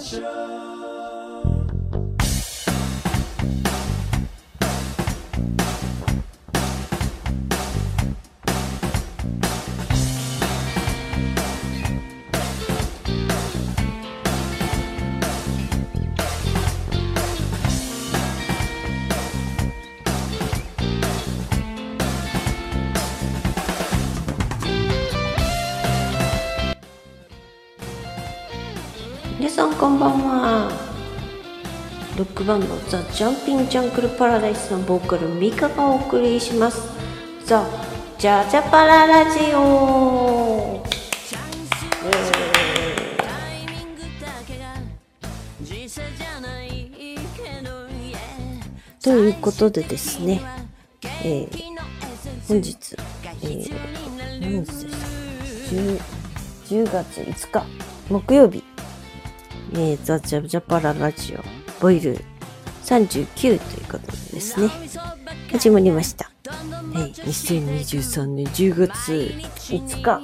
皆バンドザ・ジャンピング・ジャンクル・パラダイスのボーカルミカがお送りします。ザ・ジャジャパララジオ。ということでですね、えー、本日、えー、何日でした？10, 10月5日木曜日。えー、ザ・ジャジャパララジオボイル39ということでですね、始まりました。はい、2023年10月5日、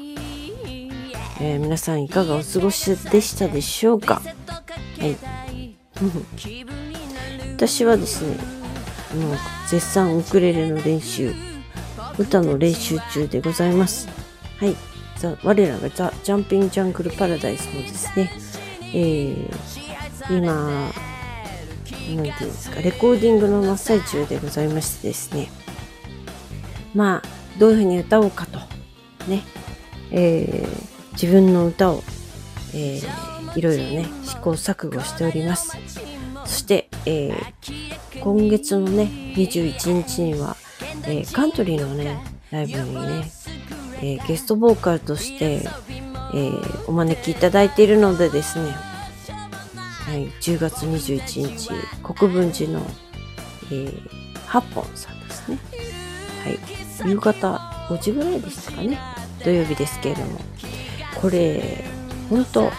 えー、皆さんいかがお過ごしでしたでしょうか？はい。私はですね、もう絶賛ウクレレの練習、歌の練習中でございます。はい。ザ我らがザ・ジャンピング・ジャングル・パラダイスのですね、えー、今、なんていうんですか、レコーディングの真っ最中でございましてですね、まあ、どういうふうに歌おうかと、ね、えー、自分の歌を、えー、いろいろね、試行錯誤しております。そして、えー、今月のね、21日には、えー、カントリーのね、ライブにね、えー、ゲストボーカルとして、え、お招きいただいているのでですね、はい、10月21日、国分寺の、えー、八本さんですね。はい、夕方5時ぐらいでしたかね。土曜日ですけれども。これ、ほんと、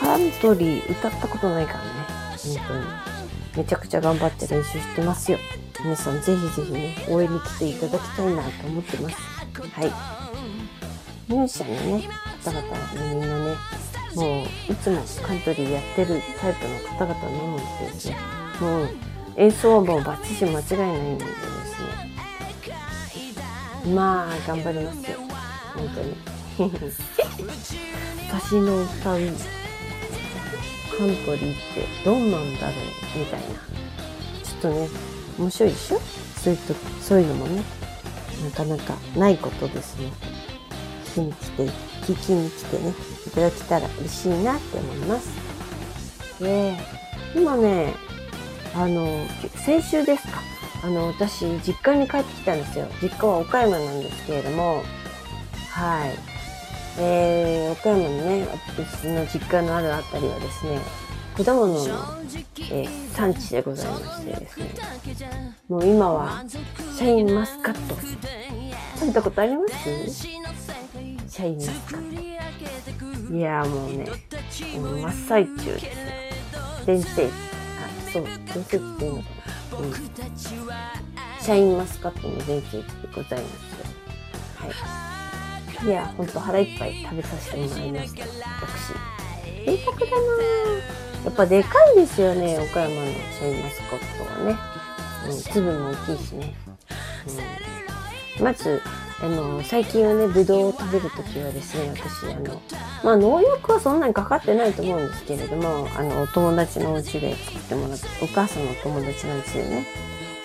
カントリー歌ったことないからね。本当に。めちゃくちゃ頑張って練習してますよ。皆さんぜひぜひね、応援に来ていただきたいなと思ってます。はい。ミュージシャンのね、方々、みんなね、もういつもカントリーやってるタイプの方々なのでですね、もう演奏はもうバッチシ間違いないのでですね、まあ頑張りますよ、本当に。私の歌うカントリーってどんなんだろうみたいな。ちょっとね、面白いでしょ？そいうとそういうのもね、なかなかないことですね。きに来て、聞きに来てね、いただけたら嬉しいなって思います。で、今ね、あの、先週ですか。あの、私、実家に帰ってきたんですよ。実家は岡山なんですけれども、はい。えー、岡山のね、私の実家のあるあたりはですね、果物の、えー、産地でございましてですね、もう今はシャインマスカット食べたことありますシャインマスカット。いやもうね、真っ最中ですよ。全盛期。あ、そう、全盛期っていうのかな。うん。シャインマスカットの全盛期でございますよ。はい。いや、ほんと腹いっぱい食べさせてもらいました。私。贅沢だなやっぱでかいですよね、岡山のシャインマスカットはね。うん、粒も大きいしね。うん、まず、あの、最近はね、ぶどうを食べるときはですね、私、あの、まあ、農薬はそんなにかかってないと思うんですけれども、あの、お友達のお家で作ってもらって、お母さんのお友達のうちでね、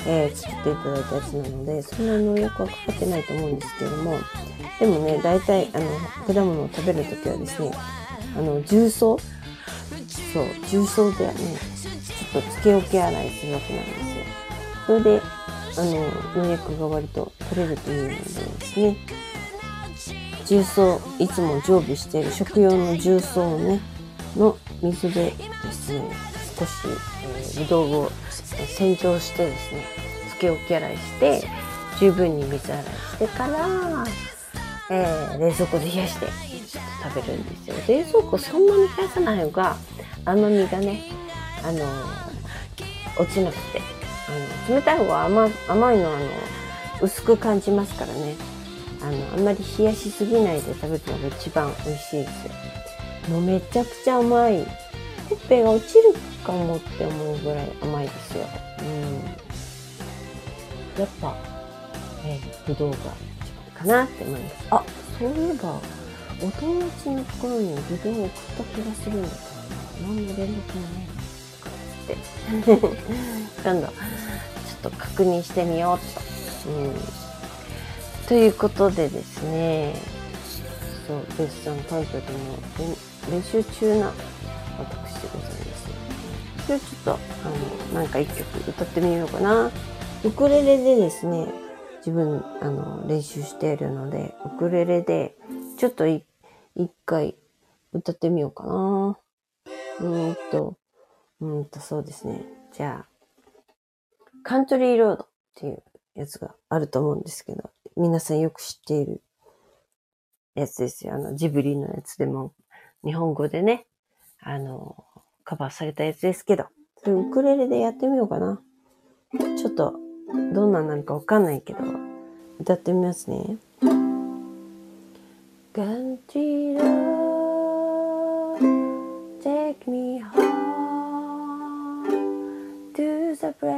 えー、作っていただいたやつなので、そんなに農薬はかかってないと思うんですけれども、でもね、大体、あの、果物を食べるときはですね、あの、重曹そう、重曹ではね、ちょっとつけ置き洗いするわけなんですよ。それで、あの、農薬が割と取れるというのでですね、重曹、いつも常備している食用の重曹をね、の水でですね、少し、えー、ぶどうを洗浄してですね、つけ置き洗いして、十分に水洗いしてから、えー、冷蔵庫で冷やして食べるんですよ。冷蔵庫そんなに冷やさない方が甘みがね、あのー、落ちなくてあの冷たい方が甘甘いのはあの薄く感じますからねあのあんまり冷やしすぎないで食べるのが一番美味しいですよもうめちゃくちゃ甘いぺが落ちるかもって思うぐらい甘いですよ。うん。やっぱ、えー、ぶどうがかなって思います。あ、そういえば、お友達のところにぶどうを送った気がするんだけど、何の連絡もないとかって。今度、ちょっと確認してみようと。うん。ということでですね、そう、ベスさんタイトルも練習中な私でございますね。今日ちょっと、あの、なんか一曲歌ってみようかな。ウクレレでですね、自分、あの、練習しているので、ウクレレで、ちょっと一回歌ってみようかな。うーんと、うーんと、そうですね。じゃあ、カントリーロードっていうやつがあると思うんですけど、皆さんよく知っているやつですよ。あの、ジブリのやつでも、日本語でね、あの、カバーされたやつですけど、それウクレレでやってみようかな。ちょっと、どんなんなのかわかんないけど、歌ってみますね。Country road, take me home to the place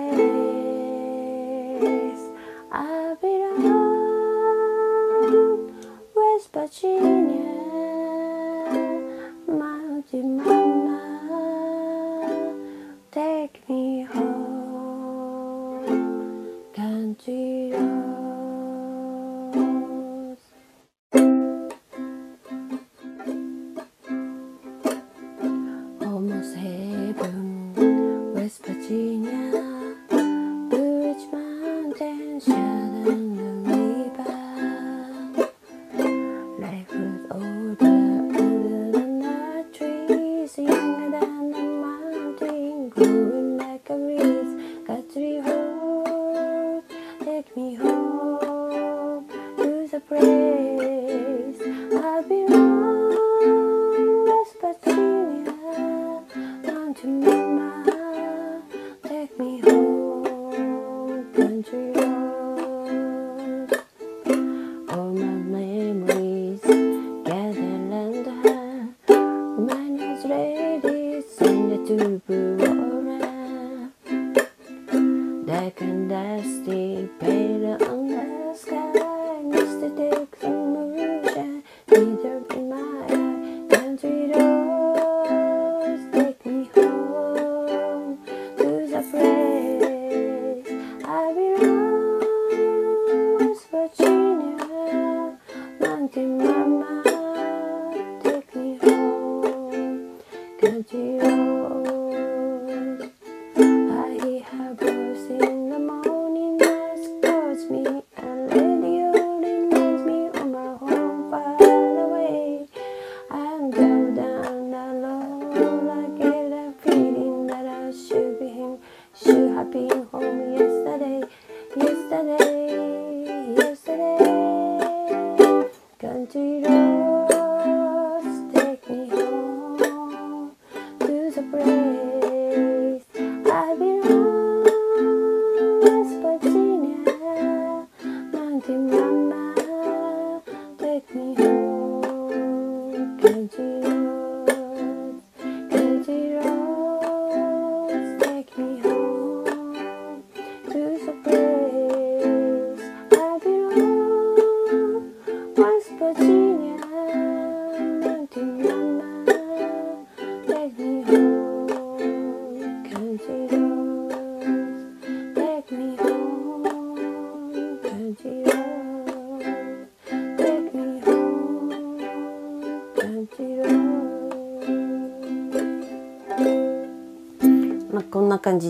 I belong, West Virginia, Mountain Mama, country 感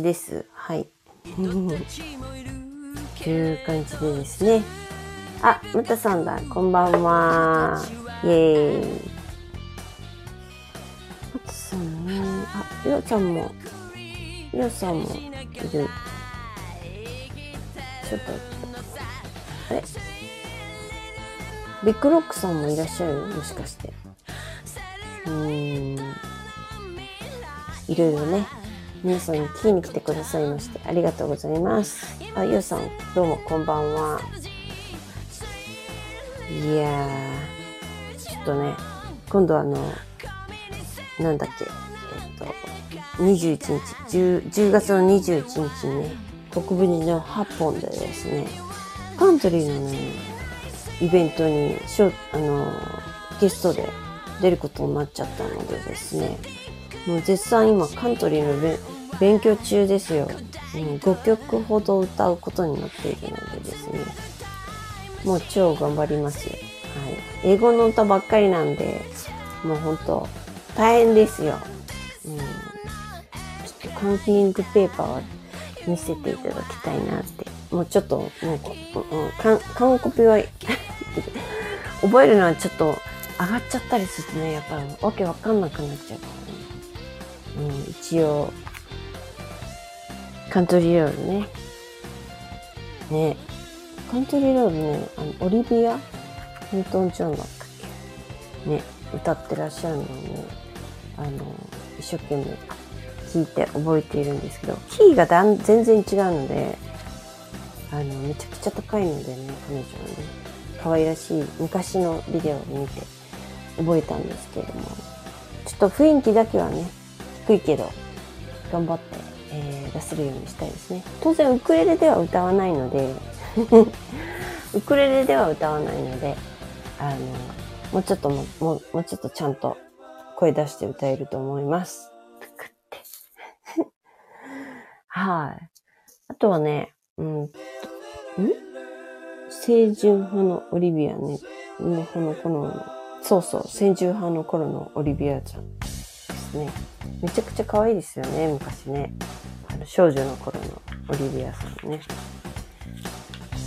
です。はい。という感じでですね。あ、むたさんだ。こんばんは。イェーイ。むたさんね。あ、りょうちゃんも、りょうさんもいる。ちょっと、あれ？ビッグロックさんもいらっしゃる？もしかして。うーん。いろいろね。皆さんに聞きに来てくださいましてありがとうございます。あ、ゆうさん、どうもこんばんは。いやー、ちょっとね、今度あの、なんだっけ、えっと、21日、10, 10月の21日にね、国分寺の8本でですね、カントリーのね、イベントにしょあのゲストで出ることになっちゃったのでですね、もう絶賛今カントリーの勉強中ですよ。うん、5曲ほど歌うことになっているのでですね、もう超頑張りますよ。はい。英語の歌ばっかりなんで、もうほんと大変ですよ。うん。ちょっとカンフィングペーパーは見せていただきたいなって。もうちょっと、もう、うん、か完コピは 覚えるのはちょっと上がっちゃったりするとね、やっぱわけわかんなくなっちゃうからね。うん、一応、カントリーロードね。ね。カントリーロードね、あの、オリビア・ニュートン・ジョンだったっけ？ね、歌ってらっしゃるのをね、あの、一生懸命聞いて覚えているんですけど、キーがだん全然違うので、あの、めちゃくちゃ高いのでね、彼女はね、可愛らしい昔のビデオを見て覚えたんですけれども、ちょっと雰囲気だけはね、低いけど、頑張って、えー、出せるようにしたいですね。当然、ウクレレでは歌わないので ウクレレでは歌わないので、あの、もうちょっとも、もう、もうちょっとちゃんと声出して歌えると思います。はい。あとはね、うん、ん？清純派のオリビアね、のこの頃の、そうそう、清純派の頃のオリビアちゃんですね。めちゃくちゃ可愛いですよね、昔ね。あの少女の頃のオリビアさんね。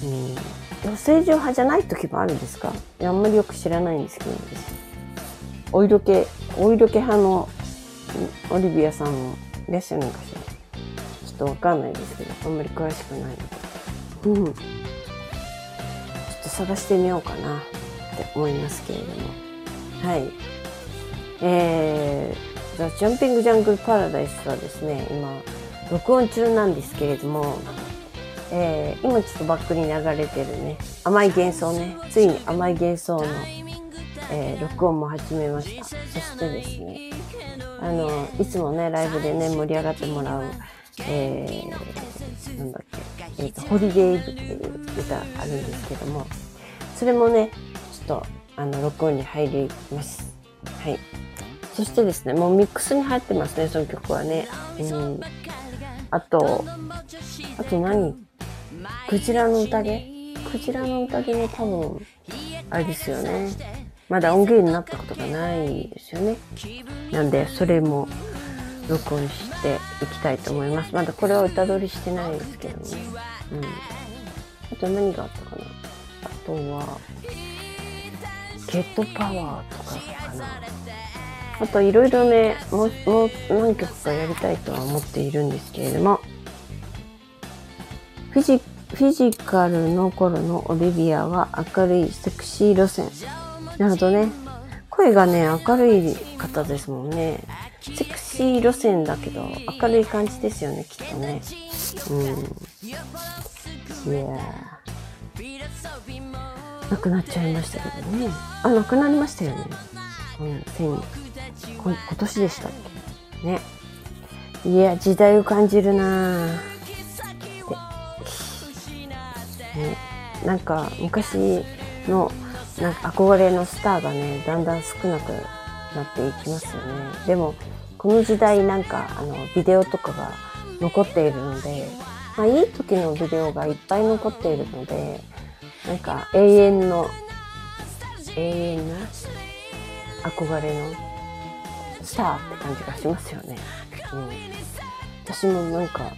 うん。清純派じゃない時もあるんですか？あんまりよく知らないんですけど、お色気、お色気派のオリビアさんもいらっしゃるのかしらちょっとわかんないですけど、あんまり詳しくないので。うん。ちょっと探してみようかなって思いますけれども。はい。えー、ザ・ジャンピング・ジャングル・パラダイスはですね、今、録音中なんですけれども、えー、今ちょっとバックに流れてるね、甘い幻想ね、ついに甘い幻想の、えー、録音も始めました。そしてですね、あの、いつもね、ライブでね、盛り上がってもらう、えー、なんだっけ、え、ー、ホリデーイブっていう歌あるんですけども、それもね、ちょっと、あの、録音に入ります。はい。そしてですね、もうミックスに入ってますね、その曲はね。うん。あと、あと何？クジラの宴？クジラの宴も多分、あれですよね。まだ音源になったことがないですよね。なんで、それも録音していきたいと思います。まだこれは歌取りしてないですけどね。うん。あと何があったかな？あとは、ゲットパワーとかかな。あといろいろね、もう、もう何曲かやりたいとは思っているんですけれども、フィジフィジカルの頃のオリビアは明るいセクシー路線。なるほどね。声がね、明るい方ですもんね。セクシー路線だけど、明るい感じですよね、きっとね。うん。いや亡くなっちゃいましたけどね。あ、亡くなりましたよね。うん、先、今年でしたっけ？ね。いや、時代を感じるなぁ。ね、なんか昔のなんか憧れのスターがねだんだん少なくなっていきますよねでもこの時代なんかあのビデオとかが残っているので、まあ、いい時のビデオがいっぱい残っているのでなんか永遠の永遠な憧れのスターって感じがしますよね、うん、私もなんか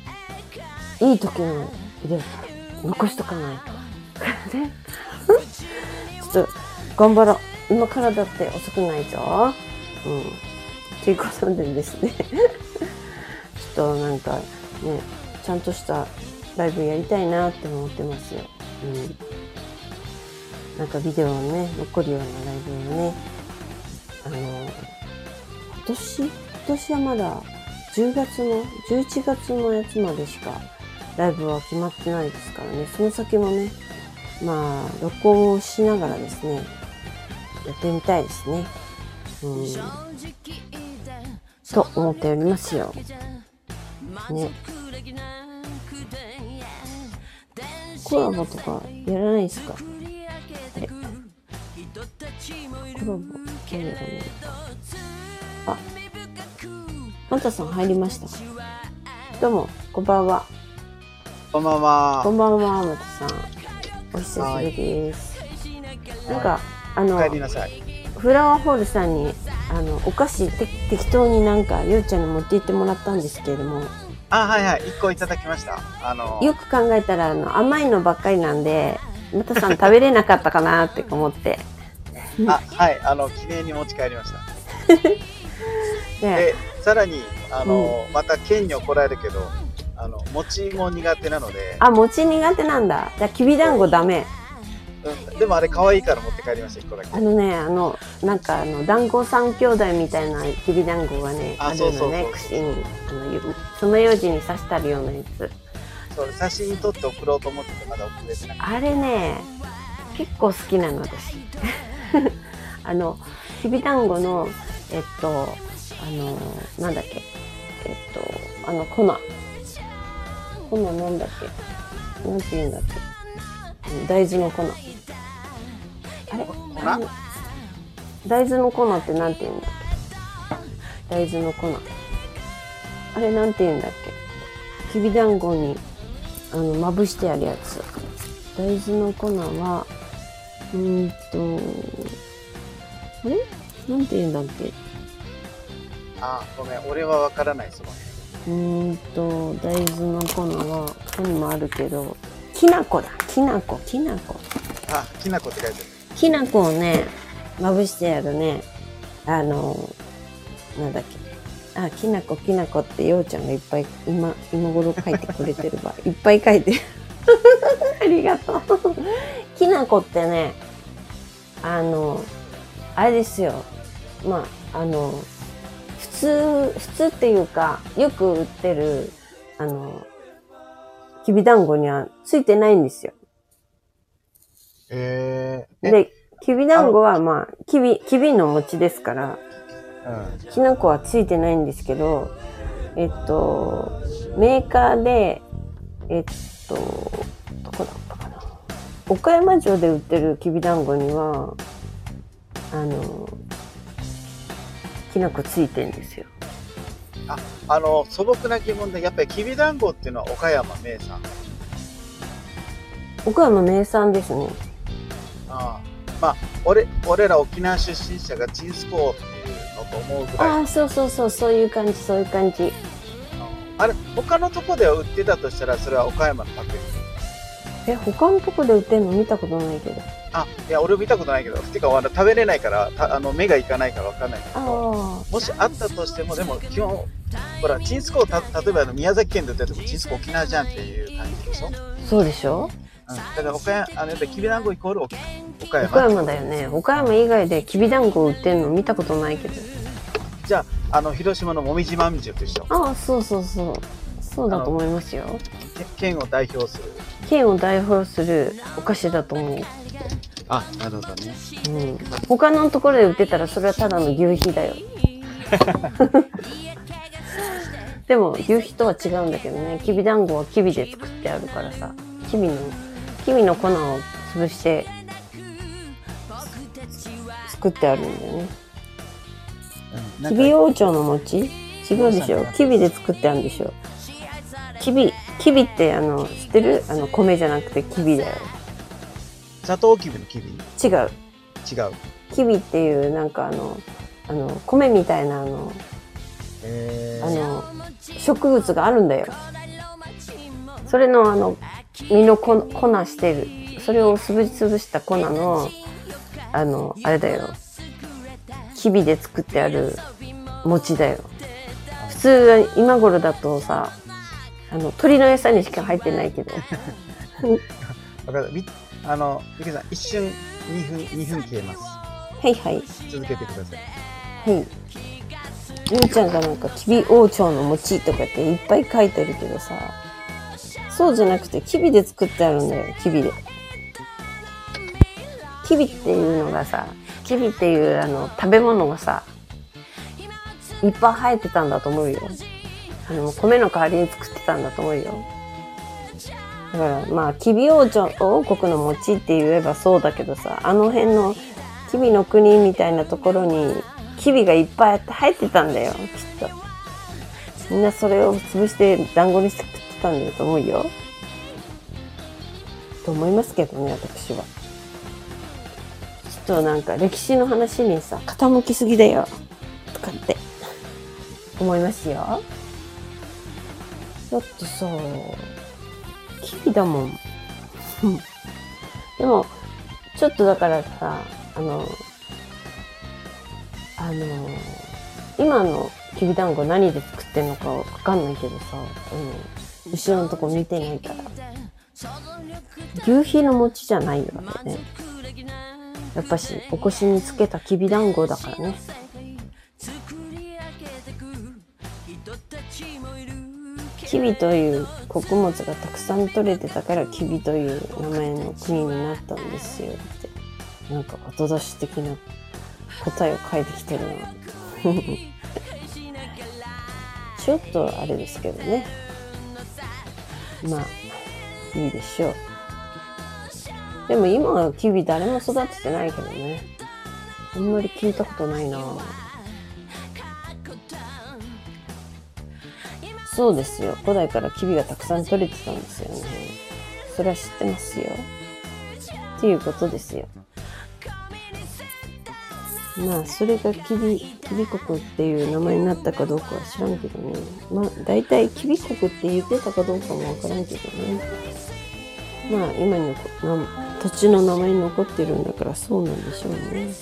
いい時のビデオ残しとかないと ね。ちょっと、頑張ろう。今からだって遅くないぞ。うん。ということでですね。ちょっとなんかね、ちゃんとしたライブやりたいなって思ってますよ。うん。なんかビデオのね、残るようなライブをね、あの、年、今年はまだ10月の、11月のやつまでしかライブは決まってないですからね、その先もね、まあ、録音をしながらですね、やってみたいですね。うん。と思っておりますよ。ね。コラボとかやらないですか？あれコラボ、何がね。あ、マタさん入りました。どうも、こんばんは。こんばんは。こんばんは、マタさん。お久しぶりです。なんか、あの。フラワーホールさんに、あの、お菓子て適当になんか、ゆうちゃんに持って行ってもらったんですけれども、あ、はいはい。一個いただきました。あの、よく考えたら、あの、甘いのばっかりなんで、マタさん食べれなかったかなって思って。あ、はい。あの、記念に持ち帰りました。で、で、さらに、あの、また県に怒られるけど、あの、餅も苦手なので、あ、餅苦手なんだ。じゃあ、きびだんごダメ。うん、でもあれ可愛いから持って帰りました、一個だけ。あのね、あの、なんかあの、団子三兄弟みたいなきびだんごがね、ああるのね、串に、あの、ゆ爪楊枝に刺してあるようなやつ。そう、写真撮って送ろうと思ってて、まだ送れてない。あれね、結構好きなの、私。あの、きびだんごの、えっと、あの、なんだっけ、えっと、あの、粉。粉なんだっけ。なんて言うんだっけ。うん大豆の粉。あれ？大豆の粉ってなんて言うんだっけ。大豆の粉。あれなんて言うんだっけ。きびだんごに、あの、まぶしてあるやつ。大豆の粉は、うーんと、あれ？なんて言うんだっけあ、ごめん。俺はわからない、その辺。うーんと、大豆の粉は、ここにもあるけど、きな粉だ。きな粉、きな粉。あ、きなこって書いてきな粉をね、まぶしてあるね、あの、なんだっけ。あ、きなこきなこってようちゃんがいっぱい今、今頃書いてくれてるわ。いっぱい書いてる。ありがとう。きなこってね、あの、あれですよ。まあ、あの、普通、普通っていうか、よく売ってる、あの、きびだんごにはついてないんですよ。え。え、で、きびだんごはまあ、きび、きびの餅ですから、うん。きな粉はついてないんですけど、えっと、メーカーで、えっと、どこだったかな。岡山城で売ってるきびだんごには、あの、きな粉ついてんですよ。あの、素朴な疑問で、やっぱりきびだんごっていうのは岡山名産。岡山名産ですね。ああまあ、俺、俺ら沖縄出身者がチンスコーっていうのと思うぐらい。ああ、そうそうそう、そういう感じ、そういう感じ。あれ、他のとこでは売ってたとしたら、それは岡山のパクリ。え、他のとこで売ってんの見たことないけど。あ、いや、俺見たことないけど、てか、あの食べれないから、たあの目がいかないからわかんないけど、あもしあったとしても、でも基本、ほら、チンスコーた、例えばあの宮崎県で売ってるとチンスコー沖縄じゃんっていう感じでしょ、そうでしょ？から岡山、あの、やっぱりきびだんごイコール岡岡山。岡山だよね。岡山以外できびだんご売ってんの見たことないけど。じゃあ、あの、広島のもみじまんじゅうと一緒。ああ、そうそうそう。そうだと思いますよ。け県を代表する。県を代表するお菓子だと思う。あ、なるほどね。うん。他のところで売ってたらそれはただの牛皮だよ。でも牛皮とは違うんだけどね。きびだんごはきびで作ってあるからさ。きびの、きびの粉を潰して作ってあるんだよね。きび王朝の餅？違うでしょ？きびで作ってあるんでしょ？きび、きびってあの、知ってる？あの、米じゃなくてきびだよ。砂糖きびのきび違う。違う。きびっていうなんかあの、あの、米みたいなあの、えー、あの、植物があるんだよ。それのあの、実の粉粉してる。それをすぶりつぶした粉の、あの、あれだよ。きびで作ってある餅だよ。普通、今頃だとさ、あの、鳥の餌にしか入ってないけど。わかった。みあの、ゆきさん、一瞬2分、2分消えます。はいはい。続けてください。はい。ゆうちゃんがなんか、きび王朝の餅とかっていっぱい書いてるけどさ、そうじゃなくて、きびで作ってあるんだよ、きびで。きびっていうのがさ、きびっていうあの食べ物がさ、いっぱい生えてたんだと思うよ。あの、米の代わりに作ってたんだと思うよ。だから、まあ、キビ王朝王国の餅って言えばそうだけどさ、あの辺のキビの国みたいなところに、キビがいっぱい生えてたんだよ、きっと。みんなそれを潰して団子にして食ってたんだと思うよ。と思いますけどね、私は。ちょっとなんか歴史の話にさ、傾きすぎだよ。とかって、思いますよ。だってさ、キビだもん。でも、ちょっとだからさ、あの、あの、今のきびだんご何で作ってんのかわかんないけどさ、うん、後ろのとこ見てないから。牛皮の餅じゃないわけね。やっぱし、お腰につけたきびだんごだからね。キビという穀物がたくさん取れてたからキビという名前の国になったんですよって。なんか後出し的な答えを書いてきてるな。ちょっとあれですけどね。まあ、いいでしょう。でも今はキビ誰も育ててないけどね。あんまり聞いたことないなぁそうですよ。古代からキビがたくさん取れてたんですよね。それは知ってますよ。っていうことですよ。まあ、それがキビ、キビ国っていう名前になったかどうかは知らんけどね。まあ、大体キビ国って言ってたかどうかもわからんけどね。まあ、今に土地の名前に残ってるんだからそうなんでしょうね。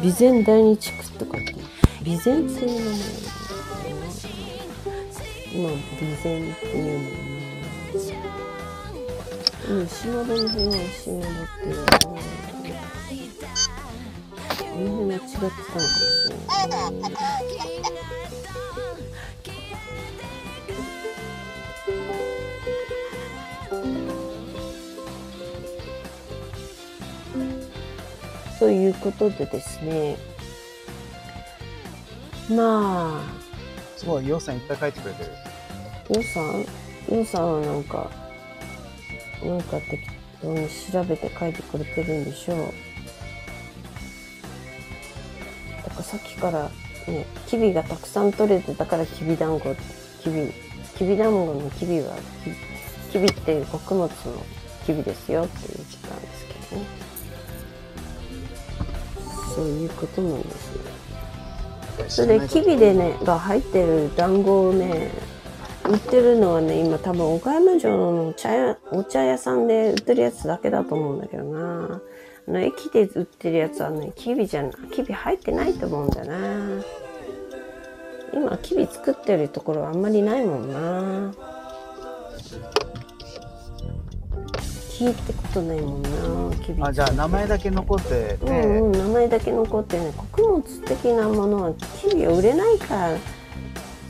備前第二地区とかって、備前っていう名前なんだよな今、備前っていうもんな。うん、島田の辺は島田っていうのかな。この辺は違ってたのかもしれないね。いうことでですね。まあ、すごい、ようさんいっぱい書いてくれてる。ようさん、ようさんはなんか、なんか適当に調べて書いてくれてるんでしょう。だからさっきからね、キビがたくさん取れてたからキビ団子、キビ、キビ団子のキビは、キキビっていう穀物のキビですよって言ってたんですけどね。そういうことなんですね。それでキビでねが入ってる団子をね売ってるのはね今多分岡山城の茶屋お茶屋さんで売ってるやつだけだと思うんだけどな。あの駅で売ってるやつはねキビじゃなキビ入ってないと思うんだな。今キビ作ってるところはあんまりないもんな聞いたことないもんなキビあ、じゃあ名前だけ残ってうて、んうん、名前だけ残ってね穀物的なものはキビを売れないから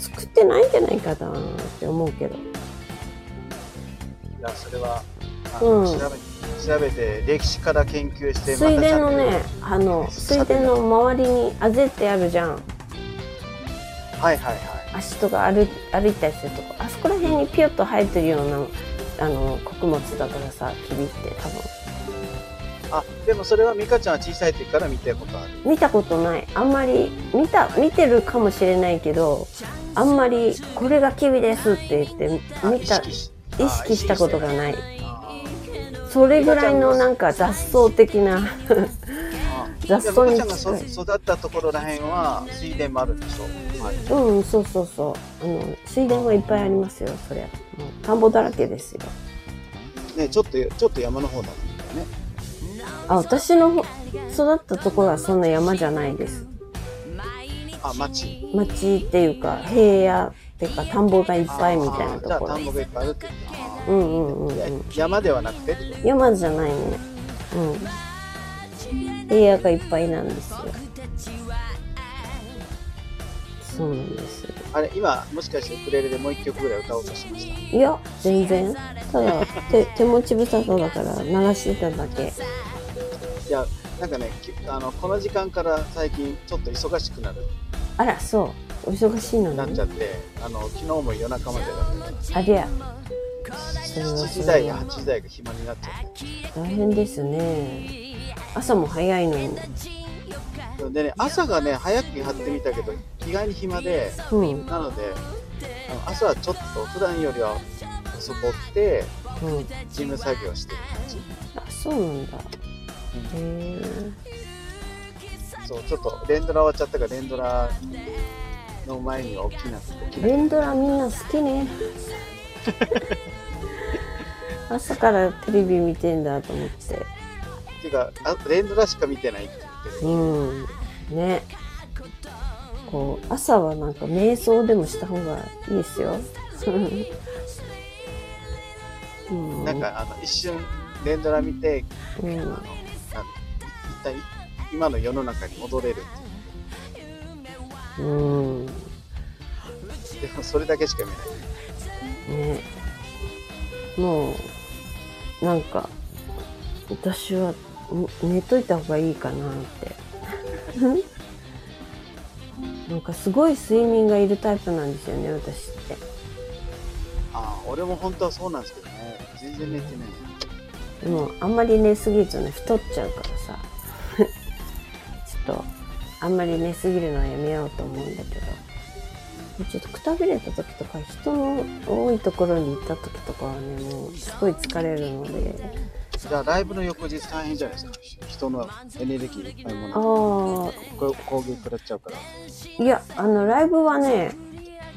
作ってないんじゃないかなって思うけど。いや、それは、あのうん。調べ調べて、歴史から研究して、水田のねあの水田の周りにあぜってあるじゃん。はいはいはい。足とか歩い歩いたりするとこ。あそこら辺にピュッと生えてるようなあの穀物だからさキビって多分。あ、でもそれは美香ちゃんは小さい時から見たことある。見たことない。あんまり見た見てるかもしれないけどあんまりこれがキビですって言ってあ見た意識したことがない。あそれぐらいのなんか雑草的なあ 雑草にじゃあ美香ちゃんが育ったところらへんは水田もあるんでしょ、はい、うんそうそうそう。あの水田はいっぱいありますよそりゃもう田んぼだらけですよ。ねちょっとちょっと山の方なんだよね。あ私のほ育ったところはそんな山じゃないです。あ町。町っていうか平野っていうか田んぼがいっぱいみたいなところ。田んぼがいっぱいあるってうんうんうんうん。山ではなくて山じゃないね。うん。平野がいっぱいなんですよそうなんですよあれ今もしかしてウクレレでもう一曲ぐらい歌おうとしました？いや全然ただ 手手持ち無沙汰だから鳴らしてただけいやなんかね、きあのこの時間から最近ちょっと忙しくなるあら、そう。お忙しいのになっちゃ。って、あの昨日も夜中までだったありゃ。それは7それ時台はか8時台が暇になっちゃって。大変ですね。朝も早いのに。でね、朝がね、早く張ってみたけど、意外に暇で、うん。なので、あの朝はちょっと普段よりは遅く起きて、うん。事務作業してる感じ。あ、そうなんだ。へえ。そう、ちょっと連ドラ終わっちゃったから、連ドラの前には起きなくて、起きな連ドラみんな好きね。朝からテレビ見てんだと思って。っていうか、あ連ドラしか見てないって。うん。ね。こう、朝はなんか瞑想でもした方がいいですよ。うん。なんか、あの、一瞬、連ドラ見て、うん。あの、一体、今の世の中に戻れるってうん。でも、それだけしか見ない。ねもうなんか私はん寝といた方がいいかなって。なんかすごい睡眠がいるタイプなんですよね私って。ああ、俺も本当はそうなんですけどね。全然寝てない。でもあんまり寝すぎるとね太っちゃうからさ。ちょっとあんまり寝すぎるのはやめようと思うんだけど。ちょっとくたびれた時とか人の多いところに行った時とかはねもうすごい疲れるのでじゃあ、ライブの翌日大変じゃないですか。人のエネルギーいっぱいもあの。あこ攻撃食らっちゃうから。いやあのライブはね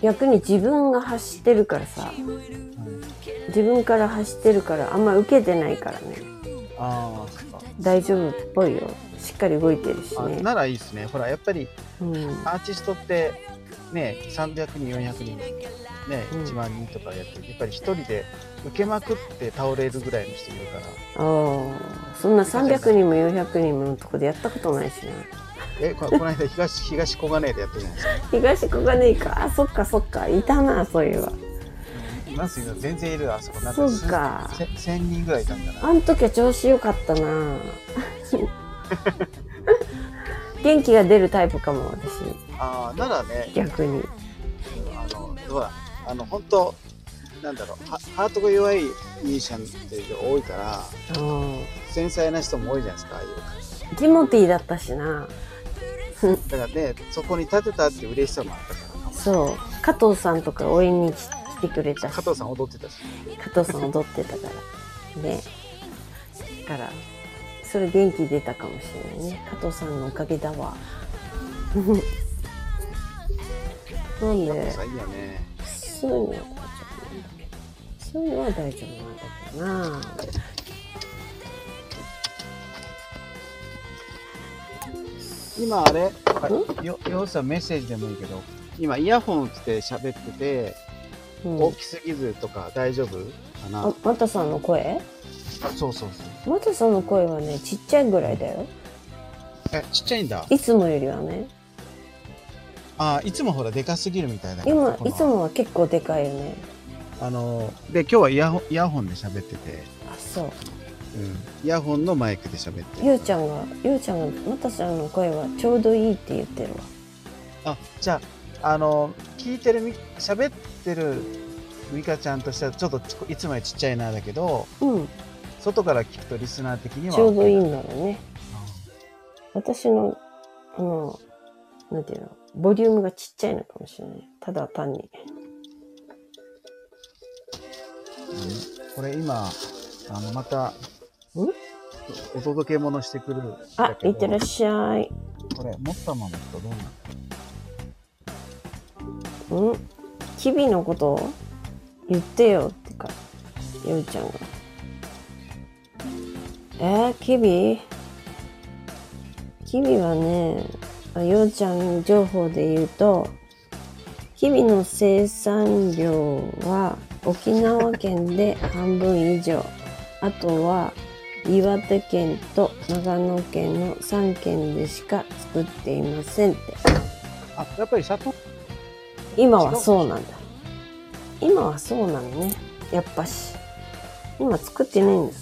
逆に自分が走ってるからさ自分から走ってるからあんま受けてないからねああ。大丈夫っぽいよしっかり動いてるしねあならいいですね。ほら、やっぱりうんアーティストって、ね、300人、400人、ね、うん1万人とかやって、やっぱり一人で受けまくって倒れるぐらいの人いるから。ああそんな300人も400人ものとこでやったことないしな。え、ここの間東、東小金井でやったじゃないですか。東小金井か。あそっかそっか。いたなそういえば。いますよ、全然いる、あそこ。なんそうすか。せ1000人ぐらいいたんだな。あん時は調子良かったな。元気が出るタイプかも私。ああ、ならね、逆に。あの、ほら、あの、本当なんだろう、はハートが弱いミュージシャンっていう人多いから、あ繊細な人も多いじゃないですか、ああいう。あティモティだったしな。だからね、そこに立てたって嬉しさもあったから。そう。加藤さんとか応援に来てくれたし。加藤さん踊ってたし。加藤さん踊ってたから。ね。だからそれ元気出たかもしれないね。加藤さんのおかげだわ。なんで。そういうのそういうのは大丈夫なんだけどな。今あれ、よ、ようさんメッセージでもいいけど、今イヤホンって喋ってて、うん。大きすぎずとか大丈夫？かな、あマタさんの声？そうそうそう。マタさんの声はねちっちゃいぐらいだよ。え、ちっちゃいんだ？いつもよりはね。あ、いつもほらでかすぎるみたいだから。今いつもは結構でかいよねあの、で、今日はイヤホンイヤホンで喋ってて、あそう。うん。イヤホンのマイクで喋ってる。ゆうちゃんがゆうちゃんがマタちゃんの声はちょうどいいって言ってるわ。あ、じゃあ、あの、聞いてるみ、喋ってるミカちゃんとしてはちょっとちいつもよりちっちゃいなだけど、うん。外から聞くとリスナー的には。ちょうどいいうんんだろうね。私のあのなんていうのボリュームがちっちゃいのかもしれない。ただ単にこれ今、あの、また、ん？お届け物してくるんあ。いってらっしゃい。これ、持ったままだとどうなの？ん？キビのこと言ってよってかゆうちゃんが。えー、キビ？キビはねあゆうちゃん情報で言うとキビの生産量は沖縄県で半分以上。あとは岩手県と長野県の3県でしか作っていませんって。あ、やっぱり砂糖。今はそうなんだ。今はそうなのね。やっぱし。今作ってないんだ。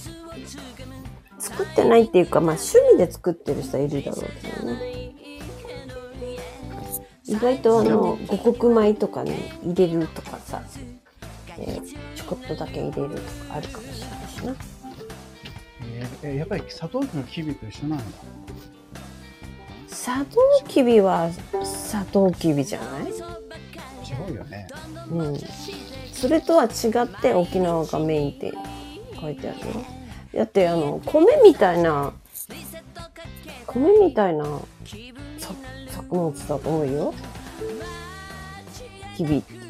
作ってないっていうか、まあ趣味で作ってる人はいるだろうけどね。意外とあの、五穀米とかに入れるとかさ、えーちょこっとだけ入れるとかあるかもしれないしな。えーえやっぱりサトウキビのキビと一緒なんだ。サトウキビはサトウキビじゃない？違うよね。うん。それとは違って沖縄がメインって書いてあるよ。だってあの、米みたいな、米みたいなさ作物だと思うよ。キビって。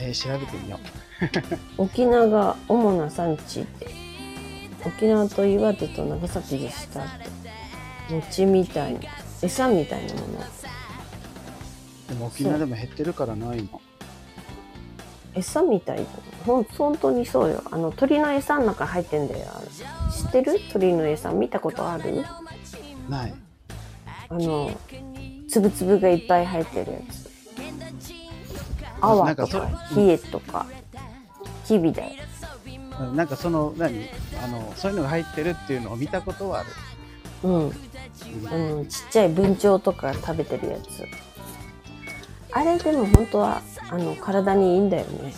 えー調べてみよ沖縄が主な産地って。沖縄と岩手と長崎でした。餅みたいな、餌みたいなもの。う。でも沖縄でも減ってるからないの。餌みたいだほん本当にそうよあの鳥の餌の中入ってんだよ知ってる？鳥の餌見たことある？ない。あのつぶつぶがいっぱい入ってるやつ泡となんか冷えとかキビだよ。なんかその何？あのそういうのが入ってるっていうのを見たことはある。うん。うんちっちゃい文鳥とか食べてるやつ。あれでも本当はあの体にいいんだよね。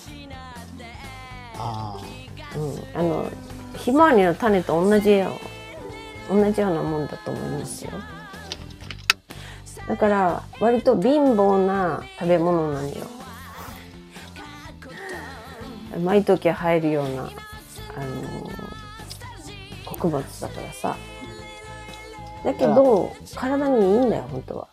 あうん。あのひまわりの種と同じよ同じようなもんだと思いますよ。だから割と貧乏な食べ物なのよ毎時生えるようなあの穀物だからさだけど体にいいんだよ本当は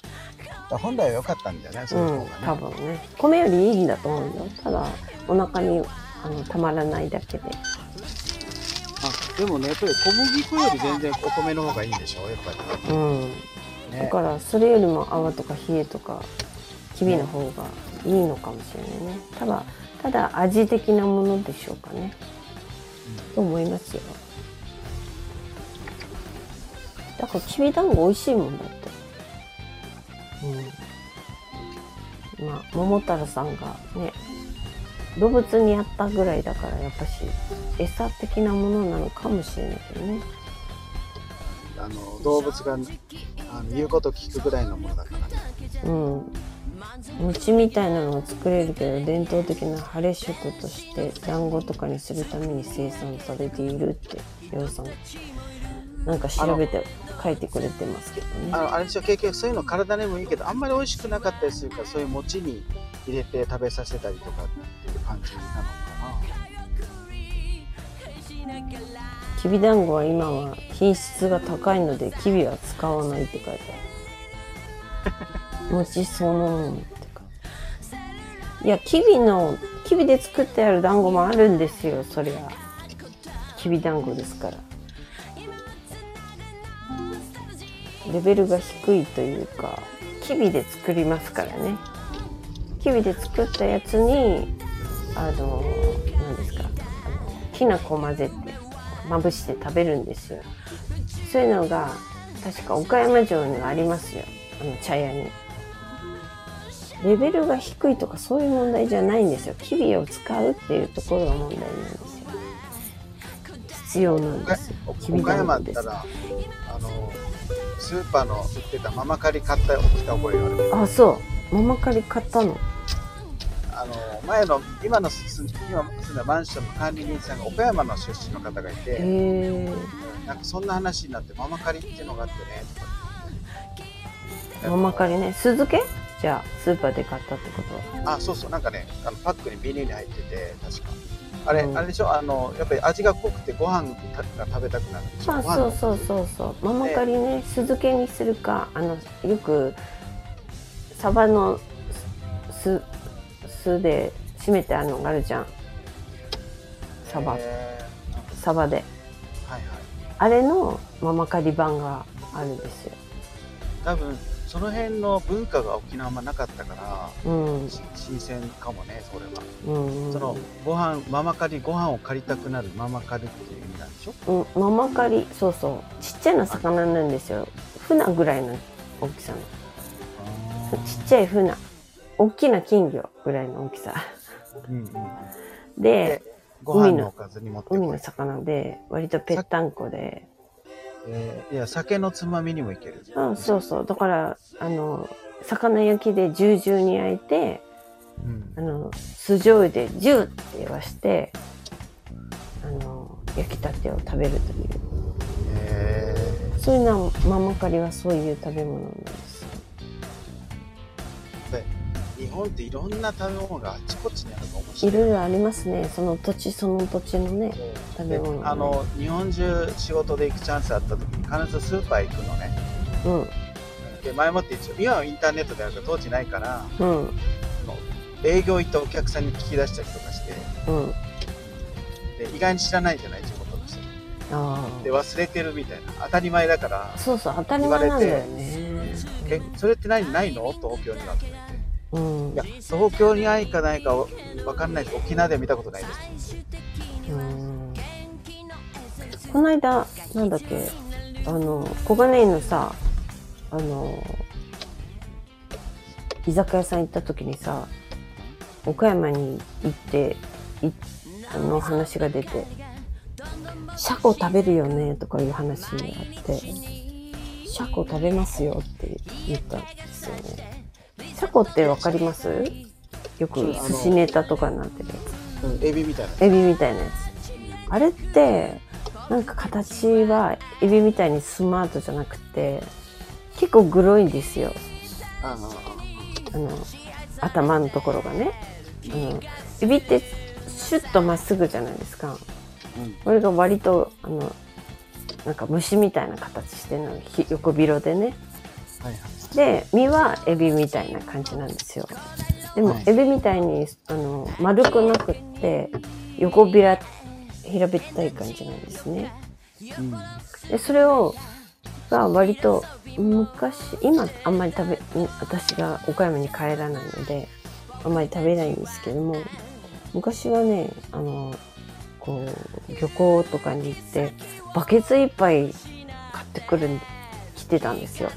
あ。本来は良かったんだよね、そういううん方がね。多分ね米よりいいんだと思うよただお腹にあのたまらないだけであでもね、やっぱり小麦粉より全然お米の方がいいんでしょ、やっぱり。うんだね。からそれよりも泡とか冷えとかきびの方がいいのかもしれないねただただ味的なものでしょうかね、と思いますよ。だからきびだんご美味しいもんだって。うん。まあ桃太郎さんがね動物にやったぐらいだからやっぱし餌的なものなのかもしれないけどね。あの動物があの言うこと聞くぐらいのものだからね。うん。餅みたいなのは作れるけど伝統的な晴れ食として団子とかにするために生産されているってようさんなんか調べて書いてくれてますけどね。あのあれでしょ、結局そういうの体にもいいけど、あんまり美味しくなかったりするから、そういう餅に入れて食べさせたりとかっていう感じなのかきびだんごは今は品質が高いのできびは使わないって書いてある 餅そのものってか。いやきびのきびで作ってある団子もあるんですよそりゃ。きびだんごですから。レベルが低いというかきびで作りますからね。きびで作ったやつにあの何ですか。きな粉混ぜてまぶして食べるんですよ。そういうのが確か岡山城にはありますよ。あの茶屋に。レベルが低いとかそういう問題じゃないんですよ。きびを使うっていうところが問題なんですよ。必要なんな。ですよ。おきび岡だんごです。あの、スーパーの売ってたママカリ買った起きた覚えがあるあそう。ママカリ買ったの。あの、前の、今の住ん今住んだマンションの管理人さんが岡山の出身の方がいへて、え。なんかそんな話になって、ママカリっていうのがあってね、とママカリね。酢漬け？じゃあスーパーで買ったってこと？はあ、そうそう、なんかね、あのパックにビニールに入ってて、確か。あれ、うん。あれでしょ？あの、やっぱり味が濃くてご飯が食べたくなるでしょ？あそうそうそうそう。ママカリね酢漬けにするかあのよくサバの酢酢で締めてあるのがあるじゃん。サバ。へサバで。ーはいはい。あれのママカリ版があるんですよ。多分、その辺の文化が沖縄あんまなかったから、うん。し新鮮かもね、それは。うんうん。その、ご飯、ママカリ、ご飯を借りたくなるママカリっていう意味なんでしょ？うんママカリそうそう。ちっちゃな魚なんですよ。船ぐらいの大きさの。ちっちゃい船。大きな金魚ぐらいの大きさ。うんうん。でご飯のおかずに持って海の。魚で、割とぺったんこで、えーいや、酒のつまみにもいける。あそうそう。だから、あの、魚焼きでジュージューに焼いて、うんあの、酢醤油でジューって言わして、あの、焼きたてを食べるという。えそういうのは、ママカリはそういう食べ物なんです日本っていろんな食べ物があちこちにあるの面白い。いろいろありますね。その土地その土地のね、食べで物、ね。あの日本中仕事で行くチャンスあった時に必ずスーパー行くのねうん、で前もって一応今はインターネットであるから当時ないからうん、営業行ったお客さんに聞き出したりとかしてうん。で意外に知らないじゃない地元の人あで忘れてるみたいな当たり前だからあ。そうそう、当たり前なんだよね。えそれって何ないの？東京にはうん。いや東京にないかないかわ分かんないです沖縄では見たことないですうんこの間、なんだっけ、あの、小金井のさ、あの、居酒屋さん行った時にさ、岡山に行って、いあの話が出て、シャコ食べるよねとかいう話があって、シャコ食べますよって言ったんですよね。シャコってわかります？よく寿司ネタとかになってるやつ。うんエビみたいなエビみたいなやつ。あれって、なんか形はエビみたいにスマートじゃなくて、結構グロいんですよ。ああの、頭のところがね。あの、エビってシュッとまっすぐじゃないですか。うんこれが割と、あの、なんか虫みたいな形してるの。ひ横広でね。はいはいで、身はエビみたいな感じなんですよ。でも、はいエビみたいに、あの、丸くなくって、横びら、平べったい感じなんですね。うんで、それを、が割と、昔、今あんまり食べ、ん私が岡山に帰らないので、あんまり食べないんですけども、昔はね、あの、こう、漁港とかに行って、バケツ一杯買ってくるん、来てたんですよ。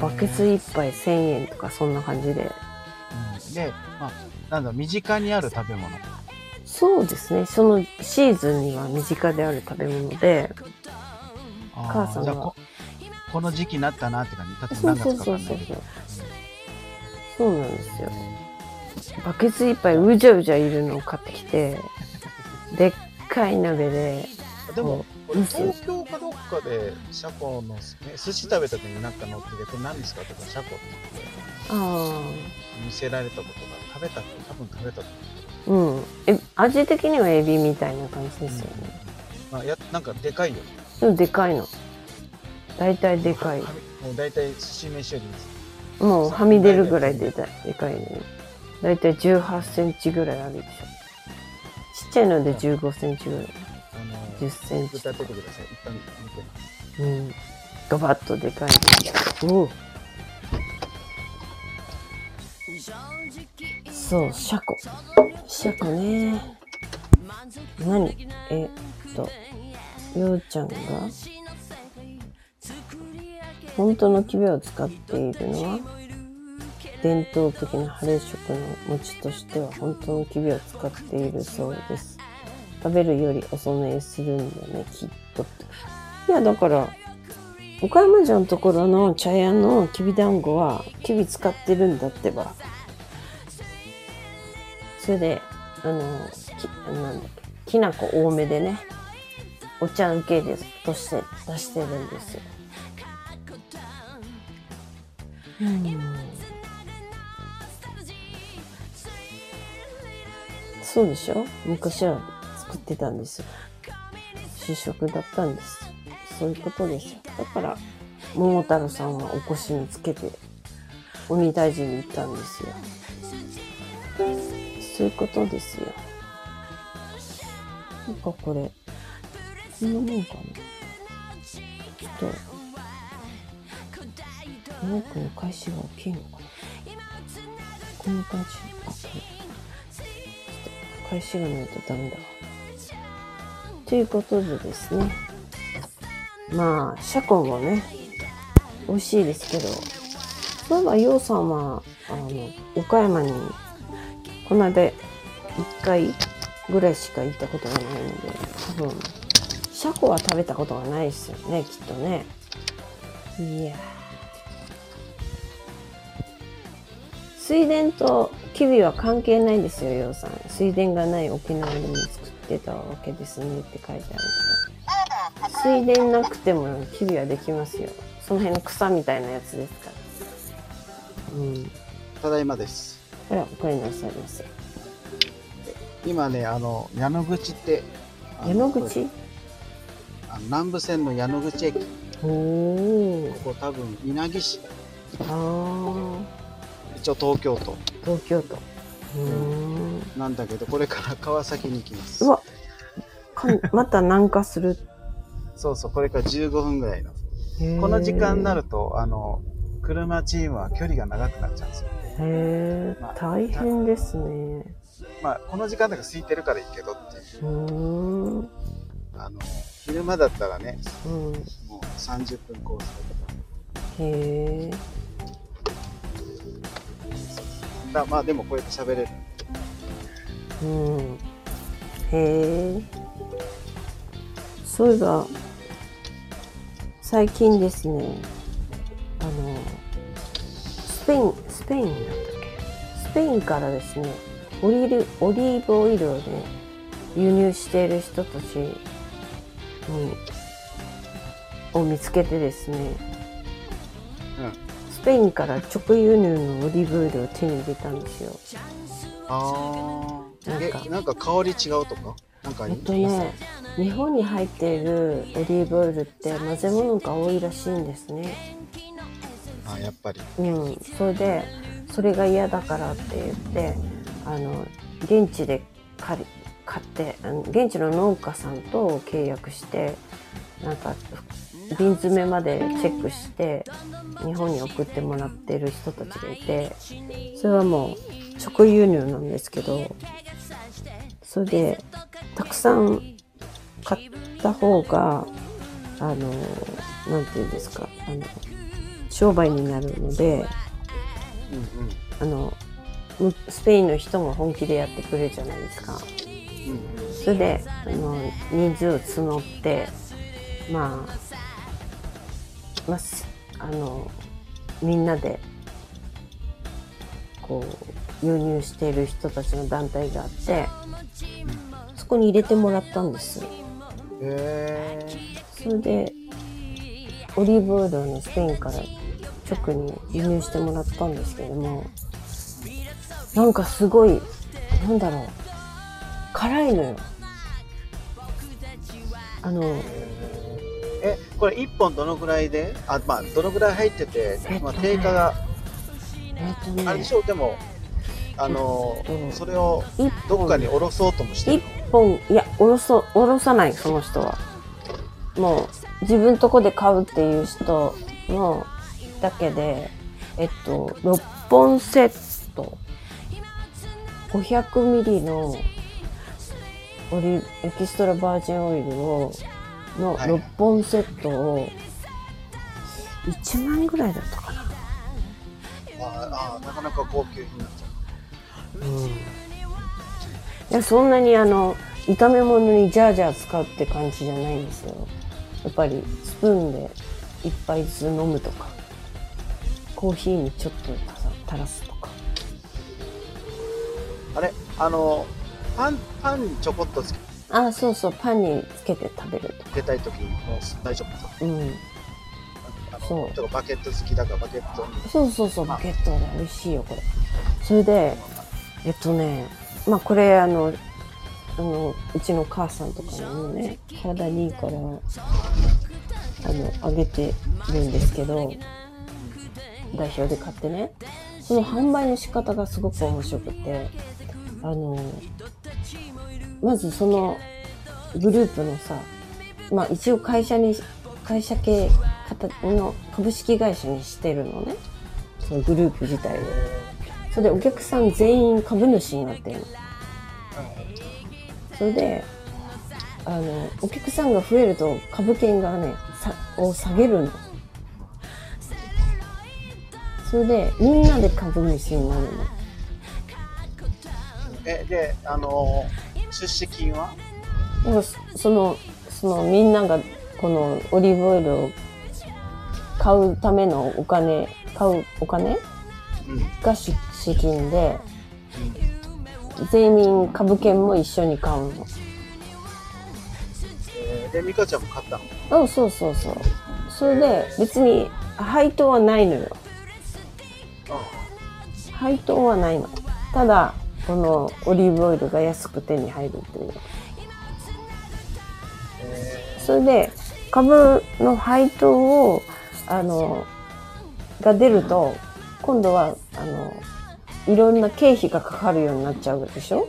バケツ1杯1000円とかそんな感じで。うんで、まあ、なんだ身近にある食べ物そうですね。そのシーズンには身近である食べ物で。母さんはじゃあここの時期になったなって感じそうそうそうそう。そうなんですよ。バケツ1杯うじゃうじゃいるのを買ってきて、でっかい鍋で、でもこ俺うん東京かどっかでシャコの、ね、寿司食べた時になんか乗っててこれ何ですかとかシャコって言ってあ見せられたことが食べた多分食べたうん。え、味的にはエビみたいな感じですよね。まあ、やなんかでかいよねでかいの。だいたいでかい。もう大体寿司飯よりもうはみ出るぐらいでかでかいね。だいたい18センチぐらいあるでしょ。ちっちゃいので15センチぐらい。あの10センチ歌っててください一旦見てますうん。ガバッとでかいです。おうそう、シャコ。シャコね。何？えっと、ようちゃんが、本当のキビを使っているのは、伝統的な晴れ食の餅としては本当のキビを使っているそうです。食べるよりお供えするんだね、きっとって。いや、だから、岡山城のところの茶屋のきびだんごは、きび使ってるんだってば。それで、あの、きなんだっけ、きな粉多めでね、お茶受けですとして出してるんですよ。うんそうでしょ？昔は作ってたんですよ。主食だったんです。そういうことですよ。だから、桃太郎さんはお腰につけて、鬼退治に行ったんですよ。そういうことですよ。なんかこれ、こんなもんかな。ちょっと、マイクの返しが大きいのかな。こんな感じ。あ、これ。ちょっと返しがないとダメだわ。ということでですね。まあ、シャコもね、美味しいですけど、そういえば、ようさんは、あの、岡山に、この間、一回、ぐらいしか行ったことがないので多分シャコは食べたことがないですよねきっとね。いや水田とキビは関係ないんですよようさん。水田がない沖縄でも作ってたわけですねって書いてあるけど水田なくてもキビはできますよ。その辺の草みたいなやつですからうんただいまです。あらお帰りなさいませ今ね、あの、矢野口って、あの山口？あの南武線の矢野口駅、おおここ多分稲城市、ああ一応東京都。東京都うーん。なんだけど、これから川崎に行きます。う。わ。かんまた南下する。そうそう、これから15分ぐらいの。この時間になると、あの、車チームは距離が長くなっちゃうんですよ。へえまあ大変ですね。まあ、この時間だから空いてるからいいけどっていう。あの、昼間だったらね、うん。もう30分コースへえだまあでもこうやって喋れる。うんへえそういえば最近ですねあのスペインスペインだったっけ？スペインからですねオリーブオリーブオイルをね輸入している人たちにを見つけてですね。スペインから直輸入のオリーブオイルを手に入れたんですよ。ああ。なんか。え、なんか香り違うとか？なんかえっとね日本に入っているオリーブオイルって混ぜ物が多いらしいんですね。あやっぱり。うん。それでそれが嫌だからって言ってあの現地で借り買ってあの現地の農家さんと契約してなんか瓶詰めまでチェックして日本に送ってもらってる人たちがいてそれはもう直輸入なんですけどそれでたくさん買った方があのなんて言うんですかあの商売になるのでうんうん。あのむスペインの人も本気でやってくれるじゃないですか。うんうん。それであの人数を募ってまあまあす。あのみんなでこう輸入している人たちの団体があってそこに入れてもらったんです。へえ。それでオリーブオイルをねスペインから直に輸入してもらったんですけどもなんかすごいなんだろう辛いのよ。あのえ、これ1本どのぐらいであ、まあ、どのぐらい入ってて、まあ、定価が、えっ、とねあれでしょう、でも、あのうんそれを一どっか本に下ろそうともして一る本いやおろそおろさないその人は。もう自分とこで買うっていう人のだけでえっと6本セット。500ミリのオリエキストラバージンオイルをのはい。6本セットを1万円ぐらいだったかな。ああ、なかなか高級になっちゃう。ん、いやそんなにあの炒め物にジャージャー使うって感じじゃないんですよ。やっぱりスプーンで一杯ずつ飲むとかコーヒーにちょっと垂らすとか。う。あれ？あの、パン、パンにちょこっとつあそうそうパンにつけて食べるとか。けたいときも大丈夫と。うん。あそう。バケット好きだからバケットに。そうそうそうバケットで美味しいよこれ。それでえっとねまあこれあのあのうちの母さんとかにもね体にいいからあのあげてるんですけど代表で買ってね。その販売の仕方がすごく面白くてあのまずそのグループのさまあ一応会社に会社系の株式会社にしてるのね。そのグループ自体を。それでお客さん全員株主になってるの。それであのお客さんが増えると株券がねさを下げるの。それでみんなで株主になるの。え、で、あの、出資金は？でもそそのそのみんながこのオリーブオイルを買うためのお金買うお金？うん。がし資金で全員株券も一緒に買うの。えーで、ミカちゃんも買ったの？あそうそうそう。それで別に配当はないのよ。配当はないの。ただこのオリーブオイルが安く手に入るっていう。それで株の配当をあのが出ると今度はあのいろんな経費がかかるようになっちゃうでしょ？